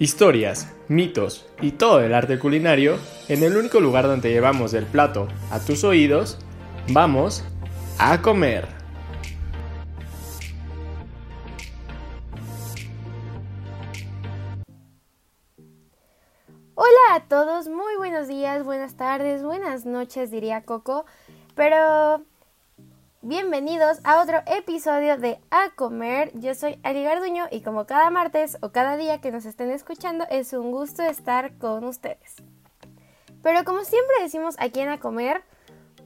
Historias, mitos y todo el arte culinario en el único lugar donde llevamos el plato a tus oídos, vamos a comer. Hola a todos, muy buenos días, buenas tardes, buenas noches diría Coco, pero Bienvenidos a otro episodio de A Comer. Yo soy Ali Garduño y como cada martes o cada día que nos estén escuchando es un gusto estar con ustedes. Pero como siempre decimos aquí en A Comer,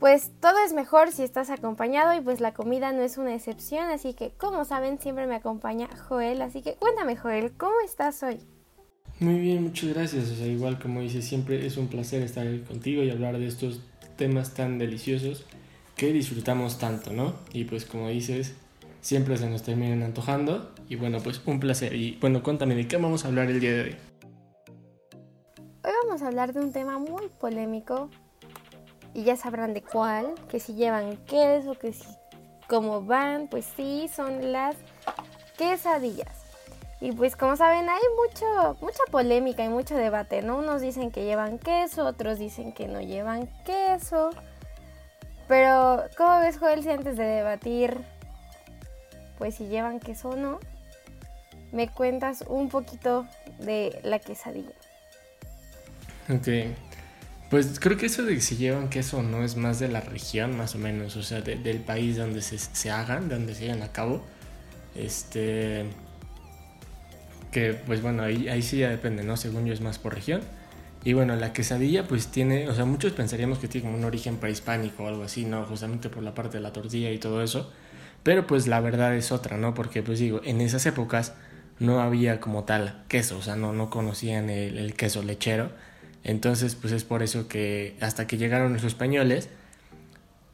pues todo es mejor si estás acompañado y pues la comida no es una excepción, así que como saben siempre me acompaña Joel, así que cuéntame Joel, ¿cómo estás hoy? Muy bien, muchas gracias. O sea, igual como dices, siempre es un placer estar contigo y hablar de estos temas tan deliciosos que disfrutamos tanto, ¿no? Y pues como dices, siempre se nos terminan antojando y bueno, pues un placer. Y bueno, cuéntame de qué vamos a hablar el día de hoy. Hoy vamos a hablar de un tema muy polémico y ya sabrán de cuál, que si llevan queso, que si cómo van, pues sí, son las quesadillas. Y pues como saben, hay mucho, mucha polémica y mucho debate, ¿no? Unos dicen que llevan queso, otros dicen que no llevan queso. Pero, ¿cómo ves, Joel, si antes de debatir, pues si llevan queso o no, me cuentas un poquito de la quesadilla? Ok. Pues creo que eso de si llevan queso o no es más de la región, más o menos, o sea, del país donde se, se hagan, donde se llevan a cabo. Este. Que pues bueno, ahí, ahí sí ya depende, ¿no? Según yo es más por región. Y bueno, la quesadilla pues tiene, o sea, muchos pensaríamos que tiene como un origen prehispánico o algo así, ¿no? Justamente por la parte de la tortilla y todo eso. Pero pues la verdad es otra, ¿no? Porque pues digo, en esas épocas no había como tal queso, o sea, no, no conocían el, queso lechero. Entonces pues es por eso que hasta que llegaron los españoles,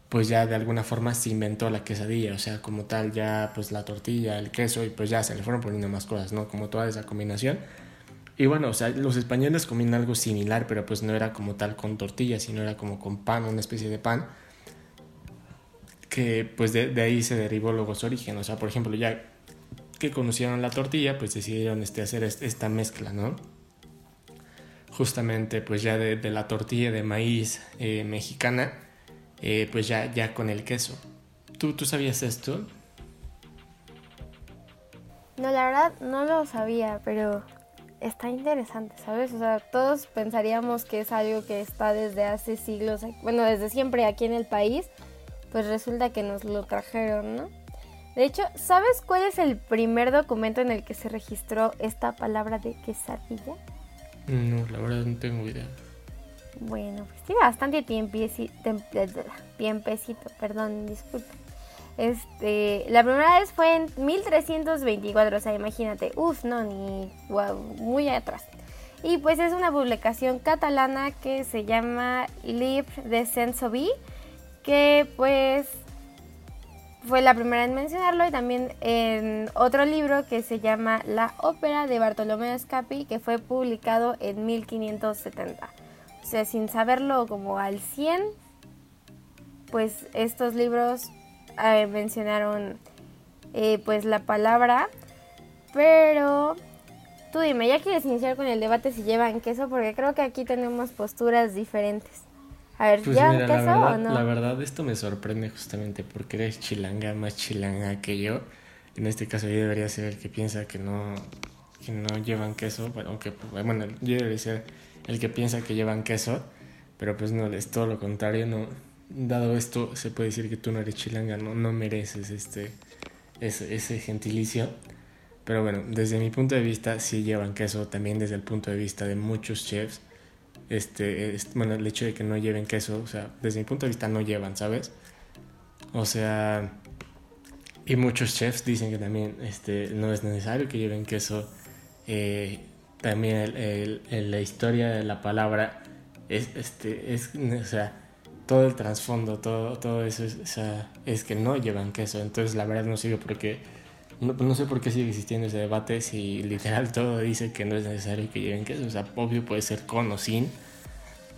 pues ya de alguna forma se inventó la quesadilla, o sea, como tal ya pues la tortilla, el queso y pues ya se le fueron poniendo más cosas, ¿no? Como toda esa combinación. Y bueno, o sea, los españoles comían algo similar, pero pues no era como tal con tortillas, sino era como con pan, una especie de pan. Que pues de, ahí se derivó luego su origen. O sea, por ejemplo, ya que conocieron la tortilla, pues decidieron este, hacer esta mezcla, ¿no? Justamente pues ya de, la tortilla de maíz eh, mexicana, eh, pues ya, ya con el queso. ¿Tú, ¿Tú sabías esto? No, la verdad no lo sabía, pero está interesante, ¿sabes? O sea, todos pensaríamos que es algo que está desde hace siglos, bueno, desde siempre aquí en el país, pues resulta que nos lo trajeron, ¿no? De hecho, ¿sabes cuál es el primer documento en el que se registró esta palabra de quesadilla? No, la verdad no tengo idea. Bueno, pues tiene bastante tiempecito, tiempecito, perdón, disculpe. Este, la primera vez fue en 1324, o sea, imagínate, uff, no, ni, wow, muy atrás. Y pues es una publicación catalana que se llama Livre de Saint-Sauvy, que pues fue la primera en mencionarlo y también en otro libro que se llama La ópera de Bartolomeo Scapi, que fue publicado en 1570. O sea, sin saberlo como al 100, pues estos libros eh, mencionaron eh, pues la palabra, pero tú dime, ¿ya quieres iniciar con el debate si llevan queso? Porque creo que aquí tenemos posturas diferentes. A ver, pues ¿llevan queso verdad, o no? La verdad esto me sorprende justamente porque eres chilanga, más chilanga que yo. En este caso yo debería ser el que piensa que no, que no llevan queso, bueno, aunque, bueno, yo debería ser el que piensa que llevan queso, pero pues no, es todo lo contrario, no, dado esto, se puede decir que tú no eres chilanga, no, no mereces este, ese, gentilicio. Pero bueno, desde mi punto de vista sí llevan queso, también desde el punto de vista de muchos chefs. Este, bueno, el hecho de que no lleven queso, o sea, desde mi punto de vista no llevan, ¿sabes? O sea, y muchos chefs dicen que también este, no es necesario que lleven queso. Eh, también el, el, la historia de la palabra es, este, es, o sea, todo el trasfondo, todo, todo eso es, es que no llevan queso. Entonces la verdad no sigue porque no, no, sé por qué sigue existiendo ese debate si literal todo dice que no es necesario que lleven queso. O sea, obvio puede ser con o sin,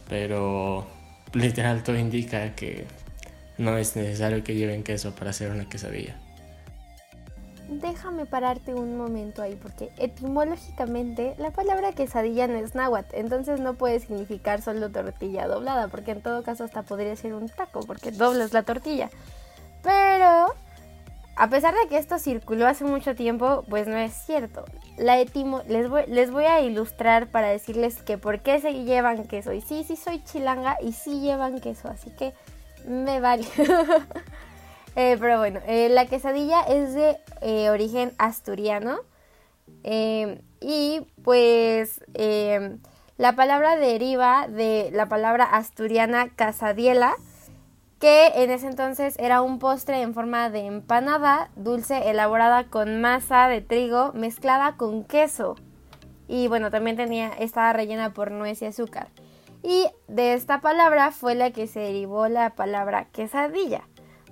pero literal todo indica que no es necesario que lleven queso para hacer una quesadilla. Déjame pararte un momento ahí, porque etimológicamente la palabra quesadilla no es náhuatl, entonces no puede significar solo tortilla doblada, porque en todo caso hasta podría ser un taco, porque doblas la tortilla. Pero, a pesar de que esto circuló hace mucho tiempo, pues no es cierto. La etimo les, voy, les voy a ilustrar para decirles que por qué se llevan queso. Y sí, sí soy chilanga y sí llevan queso, así que me vale. Eh, pero bueno, eh, la quesadilla es de eh, origen asturiano. y pues la palabra deriva de la palabra asturiana casadiela, que en ese entonces era un postre en forma de empanada dulce elaborada con masa de trigo mezclada con queso. Y bueno, también tenía, estaba rellena por nuez y azúcar. Y de esta palabra fue la que se derivó la palabra quesadilla.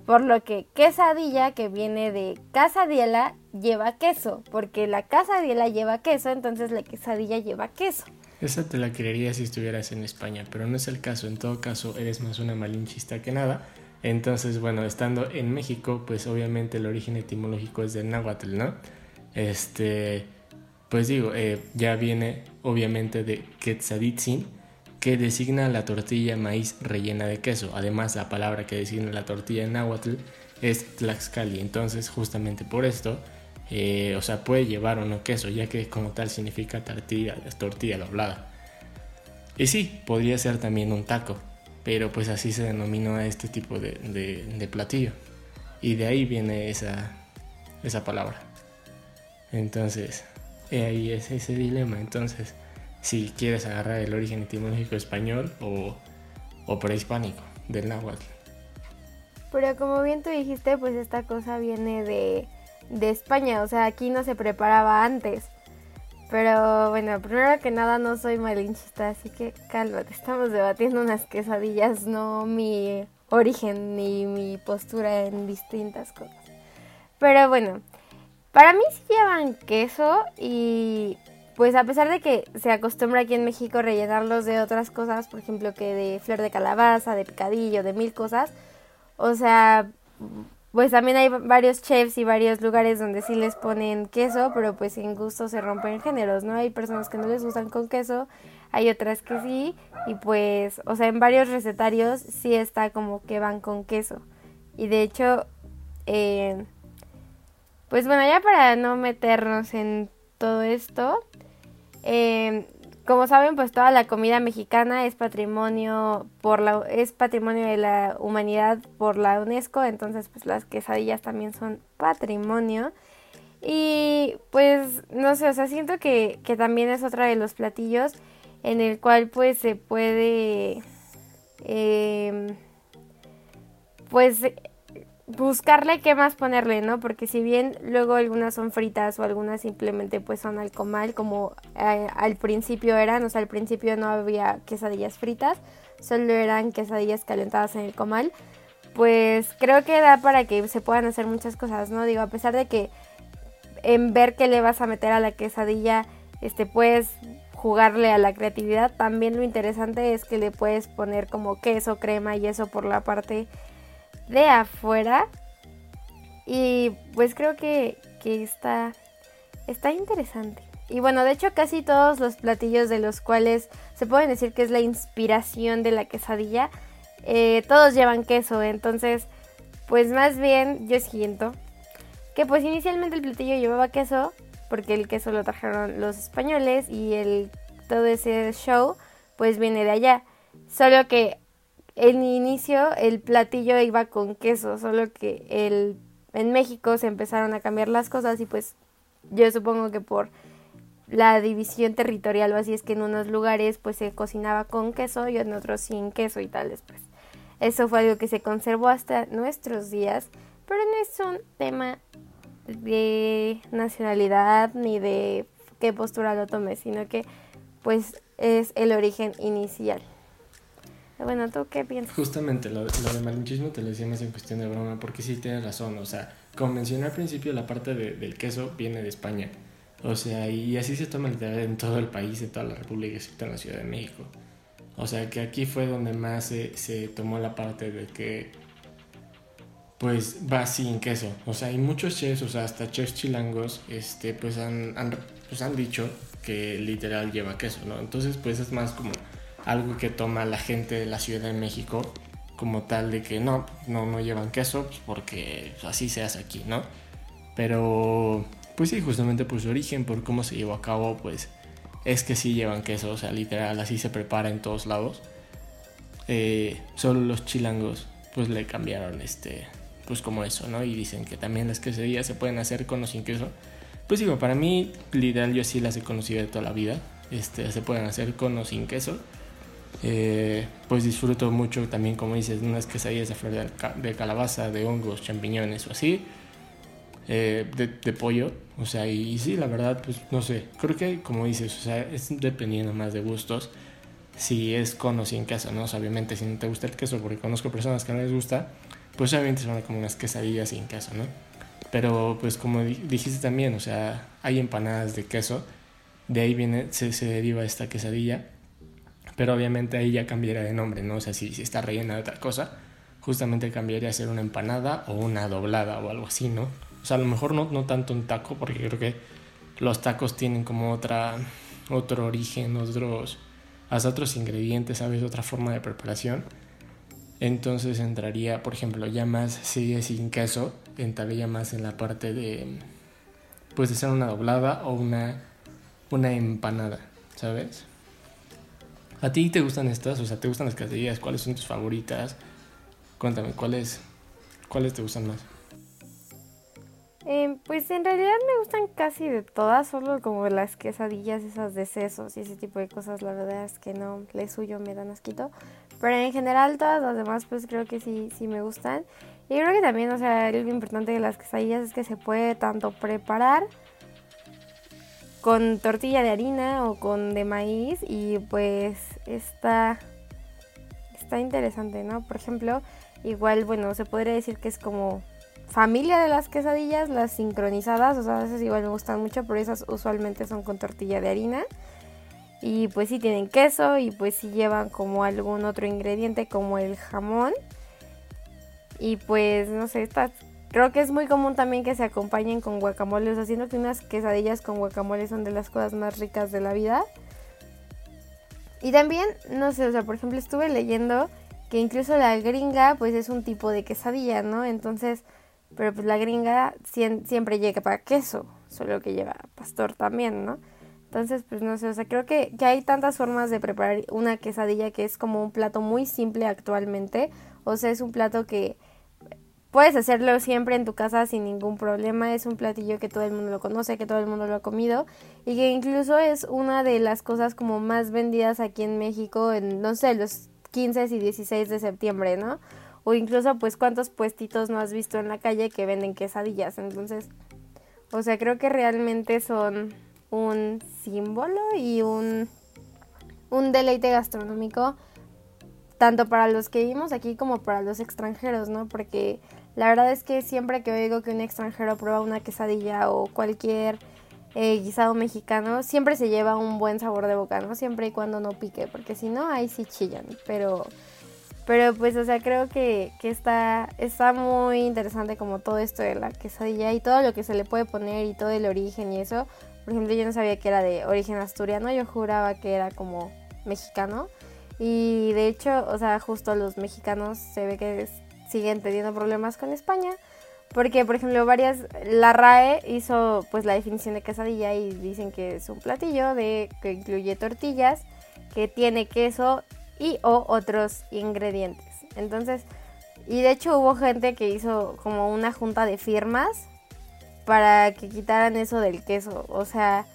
Por lo que quesadilla, que viene de casadiela, lleva queso. Porque la casadiela lleva queso, entonces la quesadilla lleva queso. Esa te la creería si estuvieras en España, pero no es el caso. En todo caso, eres más una malinchista que nada. Entonces, bueno, estando en México, pues obviamente el origen etimológico es del náhuatl, ¿no? Este, pues digo, eh, ya viene obviamente de Quetzaditzin, que designa la tortilla maíz rellena de queso. Además, la palabra que designa la tortilla en náhuatl es tlaxcali. Entonces, justamente por esto, eh, o sea, puede llevar o no queso, ya que como tal significa tortilla, tortilla doblada. Y sí, podría ser también un taco, pero pues así se denominó a este tipo de, platillo. Y de ahí viene esa, esa palabra. Entonces, ahí es ese dilema. Entonces, si quieres agarrar el origen etimológico español o, prehispánico del náhuatl. Pero como bien tú dijiste, pues esta cosa viene de, de España, o sea, aquí no se preparaba antes. Pero bueno, primero que nada no soy malinchista, así que cálmate, estamos debatiendo unas quesadillas, no mi origen ni mi postura en distintas cosas. Pero bueno, para mí sí llevan queso y pues a pesar de que se acostumbra aquí en México rellenarlos de otras cosas, por ejemplo que de flor de calabaza, de picadillo, de mil cosas, o sea, pues también hay varios chefs y varios lugares donde sí les ponen queso, pero pues en gusto se rompen géneros, ¿no? Hay personas que no les gustan con queso, hay otras que sí, y pues, o sea, en varios recetarios sí está como que van con queso. Y de hecho, eh, pues bueno, ya para no meternos en todo esto, eh, como saben, pues toda la comida mexicana es patrimonio por la es patrimonio de la humanidad por la UNESCO, entonces pues las quesadillas también son patrimonio. Y pues no sé, o sea, siento que, que también es otra de los platillos en el cual pues se puede eh, pues buscarle qué más ponerle, ¿no? Porque si bien luego algunas son fritas o algunas simplemente pues son al comal, como eh, al principio eran, o sea, al principio no había quesadillas fritas, solo eran quesadillas calentadas en el comal, pues creo que da para que se puedan hacer muchas cosas, ¿no? Digo, a pesar de que en ver qué le vas a meter a la quesadilla, este, puedes jugarle a la creatividad, también lo interesante es que le puedes poner como queso, crema y eso por la parte de afuera. Y pues creo que, está, está interesante. Y bueno, de hecho casi todos los platillos de los cuales se pueden decir que es la inspiración de la quesadilla, eh, todos llevan queso. Entonces, pues más bien yo siento que pues inicialmente el platillo llevaba queso, porque el queso lo trajeron los españoles y el, todo ese show pues viene de allá. Solo que en inicio el platillo iba con queso, solo que el, en México se empezaron a cambiar las cosas y pues yo supongo que por la división territorial o así es que en unos lugares pues se cocinaba con queso y en otros sin queso y tales pues. Eso fue algo que se conservó hasta nuestros días, pero no es un tema de nacionalidad ni de qué postura lo tome, sino que pues es el origen inicial. Bueno, ¿tú qué piensas? Justamente lo, de malinchismo te lo decía más en cuestión de broma, porque sí tienes razón. O sea, como mencioné al principio, la parte del queso viene de España. O sea, y así se toma literal en todo el país, en toda la República, excepto en la Ciudad de México. O sea, que aquí fue donde más se, se tomó la parte de que pues va sin queso. O sea, hay muchos chefs, o sea, hasta chefs chilangos, este, pues han, han, pues han dicho que literal lleva queso, ¿no? Entonces, pues es más como algo que toma la gente de la Ciudad de México como tal de que no, no, no llevan queso, pues porque así se hace aquí, ¿no? Pero, pues sí, justamente por su origen, por cómo se llevó a cabo, pues es que sí llevan queso, o sea, literal, así se prepara en todos lados. Eh, solo los chilangos, pues le cambiaron este, pues como eso, ¿no? Y dicen que también las quesadillas se pueden hacer con o sin queso. Pues digo, para mí, literal, yo sí las he conocido de toda la vida. Este, se pueden hacer con o sin queso. Eh, pues disfruto mucho también, como dices, unas quesadillas de flor de, calabaza, de hongos, champiñones o así, eh, de, pollo, o sea, y, sí, la verdad, pues no sé, creo que como dices, o sea, es dependiendo más de gustos, si es con o sin queso, ¿no? obviamente si no te gusta el queso, porque conozco personas que no les gusta, pues obviamente son como unas quesadillas sin queso, ¿no? Pero pues como dijiste también, o sea, hay empanadas de queso, de ahí viene, se, se deriva esta quesadilla pero obviamente ahí ya cambiaría de nombre, ¿no? O sea, si, si está rellena de otra cosa, justamente cambiaría a ser una empanada o una doblada o algo así, ¿no? O sea, a lo mejor no, no tanto un taco, porque creo que los tacos tienen como otra, otro origen, otros, hasta otros ingredientes, ¿sabes? Otra forma de preparación. Entonces entraría, por ejemplo, ya más si es sin queso, entraría más en la parte de, pues de ser una doblada o una, una empanada, ¿sabes? ¿A ti te gustan estas? O sea, ¿te gustan las quesadillas? ¿Cuáles son tus favoritas? Cuéntame, ¿cuáles, cuáles te gustan más? Eh, pues en realidad me gustan casi de todas, solo como las quesadillas, esas de sesos y ese tipo de cosas, la verdad es que no, le suyo me dan asquito. Pero en general todas las demás pues creo que sí, sí me gustan. Y creo que también, o sea, algo importante de las quesadillas es que se puede tanto preparar con tortilla de harina o con de maíz y pues está está interesante, ¿no? Por ejemplo, igual, bueno, se podría decir que es como familia de las quesadillas, las sincronizadas, o sea, esas igual me gustan mucho, pero esas usualmente son con tortilla de harina. Y pues sí tienen queso y pues sí llevan como algún otro ingrediente como el jamón. Y pues no sé, está, Creo que es muy común también que se acompañen con guacamole. O sea, siento que unas quesadillas con guacamole son de las cosas más ricas de la vida. Y también, no sé, o sea, por ejemplo, estuve leyendo que incluso la gringa, pues es un tipo de quesadilla, ¿no? Entonces, pero pues la gringa siempre llega para queso, solo que lleva pastor también, ¿no? Entonces, pues no sé, o sea, creo que, que hay tantas formas de preparar una quesadilla que es como un plato muy simple actualmente. O sea, es un plato que Puedes hacerlo siempre en tu casa sin ningún problema. Es un platillo que todo el mundo lo conoce, que todo el mundo lo ha comido y que incluso es una de las cosas como más vendidas aquí en México en, no sé, los 15 y 16 de septiembre, ¿no? O incluso pues cuántos puestitos no has visto en la calle que venden quesadillas. Entonces, o sea, creo que realmente son un símbolo y un, un deleite gastronómico tanto para los que vivimos aquí como para los extranjeros, ¿no? Porque la verdad es que siempre que oigo que un extranjero prueba una quesadilla o cualquier eh, guisado mexicano, siempre se lleva un buen sabor de boca, ¿no? Siempre y cuando no pique, porque si no, ahí sí chillan. Pero, pero pues, o sea, creo que, que está, está muy interesante como todo esto de la quesadilla y todo lo que se le puede poner y todo el origen y eso. Por ejemplo, yo no sabía que era de origen asturiano, yo juraba que era como mexicano. Y de hecho, o sea, justo los mexicanos se ve que siguen teniendo problemas con España. Porque, por ejemplo, varias, la RAE hizo pues la definición de quesadilla y dicen que es un platillo de, que incluye tortillas, que tiene queso y o otros ingredientes. Entonces, y de hecho hubo gente que hizo como una junta de firmas para que quitaran eso del queso. O sea,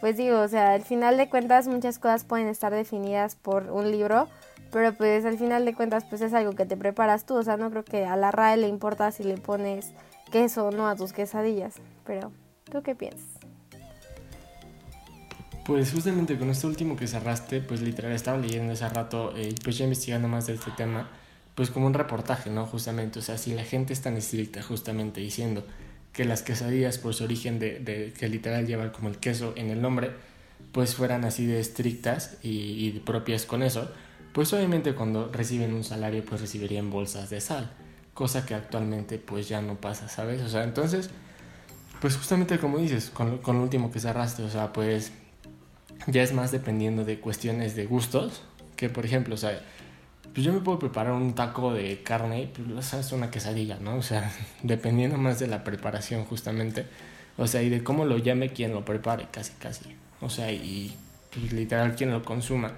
pues digo, o sea, al final de cuentas muchas cosas pueden estar definidas por un libro, pero pues al final de cuentas pues es algo que te preparas tú, o sea, no creo que a la RAE le importa si le pones queso o no a tus quesadillas, pero ¿tú qué piensas? Pues justamente con esto último que cerraste, pues literal estaba leyendo hace rato y eh, pues ya investigando más de este tema, pues como un reportaje, ¿no? Justamente, o sea, si la gente es tan estricta justamente diciendo que las quesadillas por su origen de, de que literal llevan como el queso en el nombre, pues fueran así de estrictas y, y propias con eso, pues obviamente cuando reciben un salario pues recibirían bolsas de sal. cosa que actualmente pues ya no pasa, ¿sabes? O sea, entonces, pues justamente como dices, con, con lo último que cerraste, o sea, pues ya es más dependiendo de cuestiones de gustos, que por ejemplo, o sea, pues yo me puedo preparar un taco de carne, pues es una quesadilla, ¿no? O sea, dependiendo más de la preparación justamente, o sea, y de cómo lo llame quien lo prepare, casi, casi, o sea, y, y literal quien lo consuma.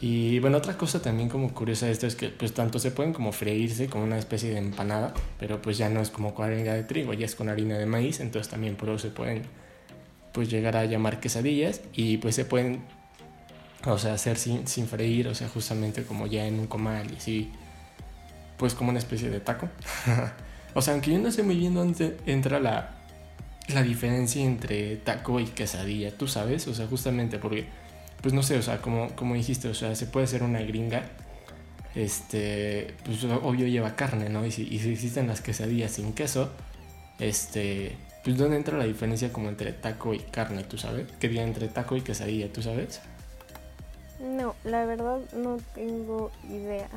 Y bueno, otra cosa también como curiosa de esto es que pues tanto se pueden como freírse como una especie de empanada, pero pues ya no es como con harina de trigo, ya es con harina de maíz, entonces también por eso se pueden pues llegar a llamar quesadillas y pues se pueden, o sea, hacer sin, sin freír, o sea, justamente como ya en un comal y así, pues como una especie de taco. o sea, aunque yo no sé muy bien dónde entra la, la diferencia entre taco y quesadilla, tú sabes, o sea, justamente porque pues no sé, o sea, como, como dijiste, o sea, se puede hacer una gringa, este, pues obvio lleva carne, ¿no? Y si, y si existen las quesadillas sin queso, este, pues ¿dónde entra la diferencia como entre taco y carne, tú sabes? ¿Qué día entre taco y quesadilla, tú sabes? No, la verdad no tengo idea.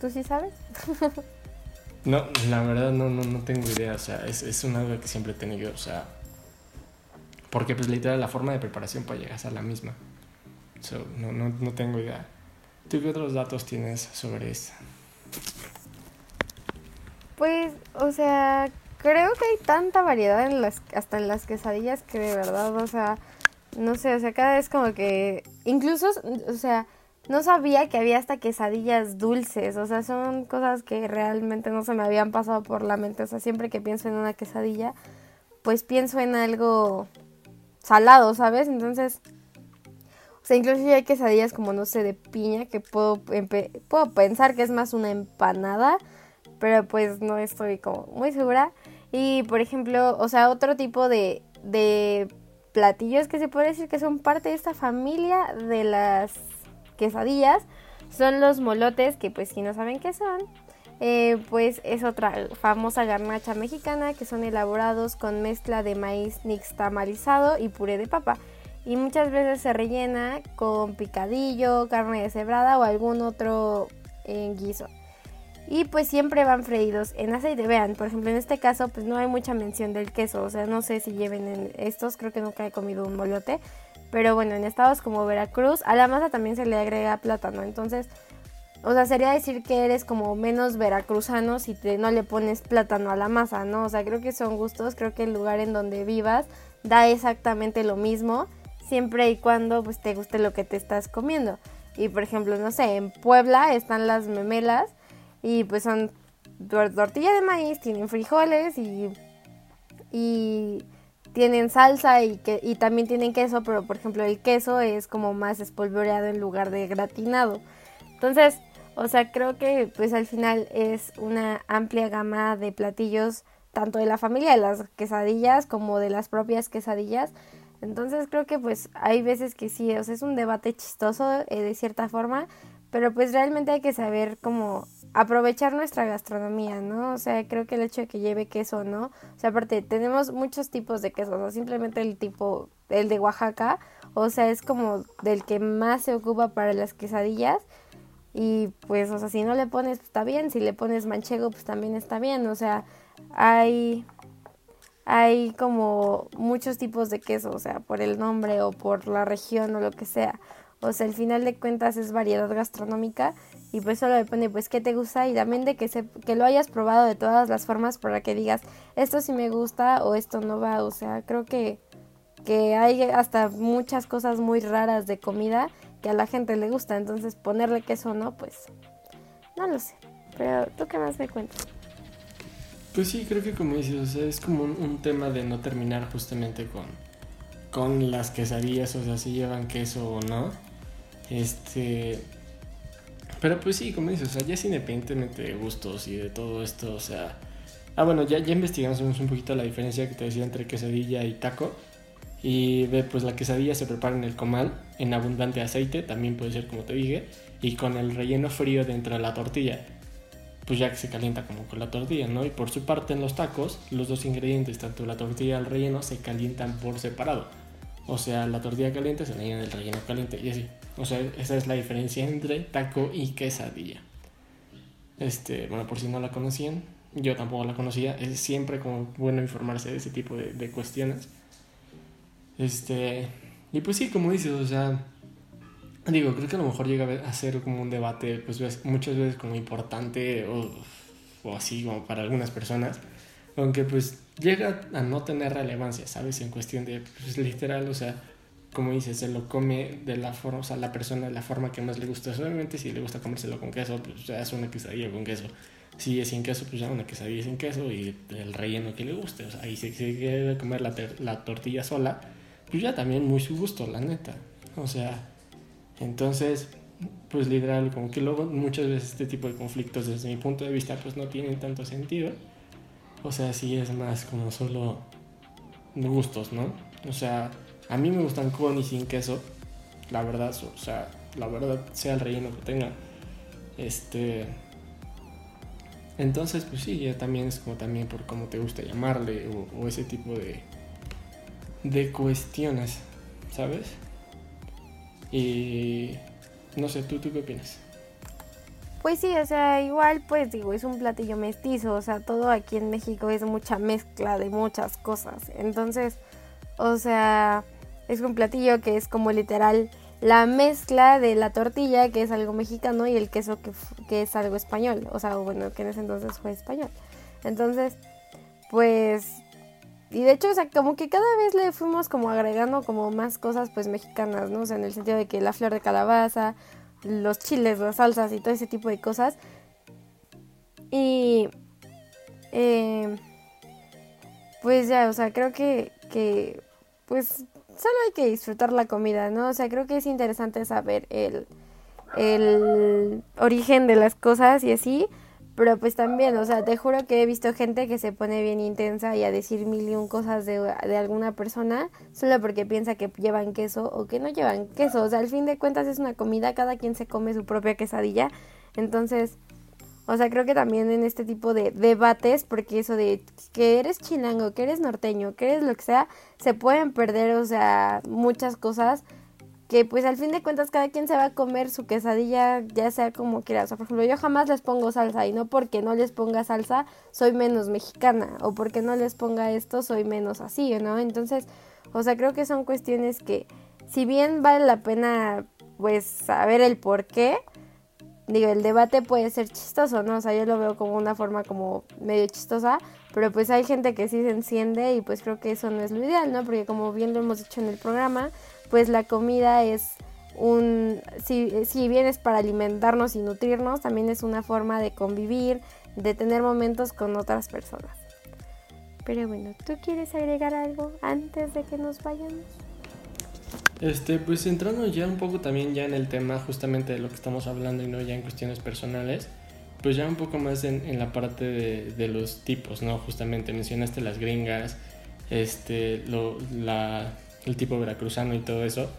¿Tú sí sabes? no, la verdad no, no, no tengo idea, o sea, es, es una duda que siempre he tenido, o sea, porque pues literal la forma de preparación puede llegar a ser la misma. no, no, no tengo idea. ¿Tú qué otros datos tienes sobre esto? Pues, o sea, creo que hay tanta variedad en las, hasta en las quesadillas que de verdad, o sea, no sé, o sea, cada vez como que, incluso, o sea, no sabía que había hasta quesadillas dulces, o sea, son cosas que realmente no se me habían pasado por la mente, o sea, siempre que pienso en una quesadilla, pues pienso en algo salado, ¿sabes? Entonces, o sea, incluso hay quesadillas como, no sé, de piña, que puedo, puedo pensar que es más una empanada, pero pues no estoy como muy segura. Y, por ejemplo, o sea, otro tipo de, de platillos que se puede decir que son parte de esta familia de las quesadillas son los molotes, que pues si no saben qué son, eh, pues es otra famosa garnacha mexicana que son elaborados con mezcla de maíz nixtamalizado y puré de papa. Y muchas veces se rellena con picadillo, carne deshebrada o algún otro eh, guiso. Y pues siempre van freídos en aceite. Vean, por ejemplo, en este caso pues no hay mucha mención del queso. O sea, no sé si lleven en estos, creo que nunca he comido un molote. Pero bueno, en estados como Veracruz, a la masa también se le agrega plátano. Entonces o sea, sería decir que eres como menos veracruzano si te, no le pones plátano a la masa, ¿no? O sea, creo que son gustos, creo que el lugar en donde vivas da exactamente lo mismo, siempre y cuando pues te guste lo que te estás comiendo. Y por ejemplo, no sé, en Puebla están las memelas y pues son tortilla de maíz, tienen frijoles y, y tienen salsa y, que, y también tienen queso, pero por ejemplo el queso es como más espolvoreado en lugar de gratinado. Entonces, o sea, creo que pues al final es una amplia gama de platillos, tanto de la familia de las quesadillas como de las propias quesadillas. Entonces creo que pues hay veces que sí, o sea, es un debate chistoso eh, de cierta forma, pero pues realmente hay que saber cómo aprovechar nuestra gastronomía, ¿no? O sea, creo que el hecho de que lleve queso, ¿no? O sea, aparte, tenemos muchos tipos de queso, no simplemente el tipo, el de Oaxaca, o sea, es como del que más se ocupa para las quesadillas y pues, o sea, si no le pones, pues está bien. Si le pones manchego, pues también está bien. O sea, hay, hay como muchos tipos de queso, o sea, por el nombre o por la región o lo que sea. O sea, al final de cuentas es variedad gastronómica y pues solo depende pues qué te gusta y también de que, se, que lo hayas probado de todas las formas para que digas esto sí me gusta o esto no va. O sea, creo que, que hay hasta muchas cosas muy raras de comida a la gente le gusta. Entonces ponerle queso o no, pues no lo sé. Pero tú qué más me cuentas. Pues sí, creo que como dices, es como un, tema de no terminar justamente con, con las quesadillas, o sea, si llevan queso o no. Este. Pero pues sí, como dices, o sea, ya es independientemente de gustos y de todo esto, o sea. Ah, bueno, ya, ya investigamos un poquito la diferencia que te decía entre quesadilla y taco. Y ve, pues la quesadilla se prepara en el comal, en abundante aceite, también puede ser como te dije, y con el relleno frío dentro de la tortilla. Pues ya que se calienta como con la tortilla, ¿no? Y por su parte en los tacos, los dos ingredientes, tanto la tortilla y el relleno, se calientan por separado. O sea, la tortilla caliente se le llena el relleno caliente y así. O sea, esa es la diferencia entre taco y quesadilla. Este, bueno, por si no la conocían, yo tampoco la conocía. Es siempre como bueno informarse de ese tipo de, de cuestiones. Este, y pues sí, como dices, o sea, digo, creo que a lo mejor llega a ser como un debate, pues muchas veces como importante o, o así como para algunas personas, aunque pues llega a no tener relevancia, ¿sabes? En cuestión de, pues literal, o sea, como dices, se lo come de la forma, o sea, la persona de la forma que más le gusta. Obviamente, si le gusta comérselo con queso, pues ya es una quesadilla con queso. Si es sin queso, pues ya una quesadilla sin queso y el relleno que le guste. O sea, y si se quiere comer la, la tortilla sola, pues ya también muy su gusto, la neta. O sea, entonces, pues literal, como que luego muchas veces este tipo de conflictos desde mi punto de vista pues no tienen tanto sentido. O sea, sí es más como solo gustos, ¿no? O sea, a mí me gustan con y sin queso, la verdad, o sea, la verdad, sea el relleno que tenga. Este. Entonces, pues sí, ya también es como también por cómo te gusta llamarle o, o ese tipo de, de cuestiones, ¿sabes? Y no sé, ¿tú, ¿tú qué opinas? Pues sí, o sea, igual pues digo, es un platillo mestizo, o sea, todo aquí en México es mucha mezcla de muchas cosas. Entonces, o sea, es un platillo que es como literal la mezcla de la tortilla, que es algo mexicano, y el queso, que, que es algo español. O sea, bueno, que en ese entonces fue español. Entonces, pues y de hecho, o sea, como que cada vez le fuimos como agregando como más cosas pues mexicanas, ¿no? O sea, en el sentido de que la flor de calabaza, los chiles, las salsas y todo ese tipo de cosas. Y... Eh, pues ya, o sea, creo que, que pues solo hay que disfrutar la comida, ¿no? O sea, creo que es interesante saber el, el origen de las cosas y así. Pero pues también, o sea, te juro que he visto gente que se pone bien intensa y a decir mil y un cosas de, de, alguna persona solo porque piensa que llevan queso o que no llevan queso. O sea, al fin de cuentas es una comida, cada quien se come su propia quesadilla. Entonces, o sea, creo que también en este tipo de debates, porque eso de que eres chilango, que eres norteño, que eres lo que sea, se pueden perder, o sea, muchas cosas que pues al fin de cuentas cada quien se va a comer su quesadilla ya sea como quiera. O sea, por ejemplo, yo jamás les pongo salsa y no porque no les ponga salsa soy menos mexicana o porque no les ponga esto soy menos así, ¿no? Entonces, o sea, creo que son cuestiones que si bien vale la pena pues saber el por qué, digo, el debate puede ser chistoso, ¿no? O sea, yo lo veo como una forma como medio chistosa, pero pues hay gente que sí se enciende y pues creo que eso no es lo ideal, ¿no? Porque como bien lo hemos dicho en el programa, pues la comida es un, si, si bien es para alimentarnos y nutrirnos, también es una forma de convivir, de tener momentos con otras personas. Pero bueno, ¿tú quieres agregar algo antes de que nos vayamos? Este, pues entrando ya un poco también ya en el tema justamente de lo que estamos hablando y no ya en cuestiones personales, pues ya un poco más en, la parte de, los tipos, ¿no? Justamente mencionaste las gringas, este, la, el tipo veracruzano y todo eso,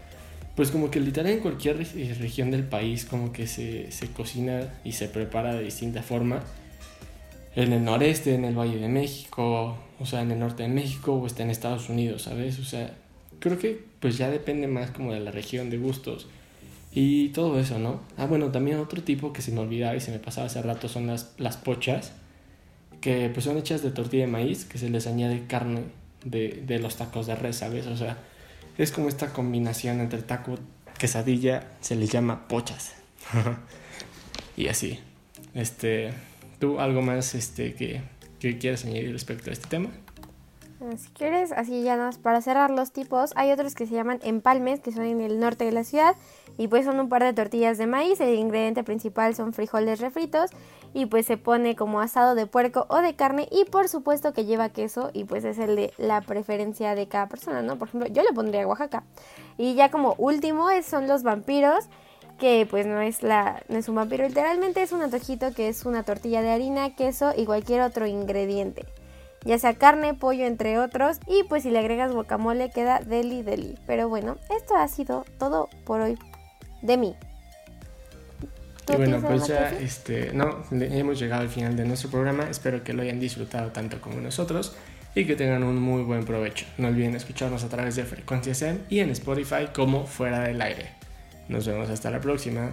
pues como que literal en cualquier región del país como que se, se cocina y se prepara de distinta forma. En el noreste, en el Valle de México, o sea, en el norte de México o está en Estados Unidos, ¿sabes? O sea, creo que pues ya depende más como de la región, de gustos y todo eso, ¿no? Ah, bueno, también otro tipo que se me olvidaba y se me pasaba hace rato son las, las pochas, que pues son hechas de tortilla de maíz, que se les añade carne de, de los tacos de res, ¿sabes? O sea, es como esta combinación entre taco, quesadilla, se les llama pochas. y así. Este, ¿tú algo más este, que, que quieras añadir respecto a este tema? Si quieres, así ya más para cerrar los tipos, hay otros que se llaman empalmes, que son en el norte de la ciudad, y pues son un par de tortillas de maíz, el ingrediente principal son frijoles refritos, y pues se pone como asado de puerco o de carne, y por supuesto que lleva queso, y pues es el de la preferencia de cada persona, ¿no? Por ejemplo, yo le pondría Oaxaca. Y ya como último son los vampiros, que pues no es la no es un vampiro literalmente es un antojito que es una tortilla de harina queso y cualquier otro ingrediente ya sea carne, pollo, entre otros. Y pues si le agregas guacamole queda deli deli. Pero bueno, esto ha sido todo por hoy de mí. Y bueno, pues ya este, no, hemos llegado al final de nuestro programa. Espero que lo hayan disfrutado tanto como nosotros y que tengan un muy buen provecho. No olviden escucharnos a través de Frecuencia SEM y en Spotify como Fuera del Aire. Nos vemos hasta la próxima.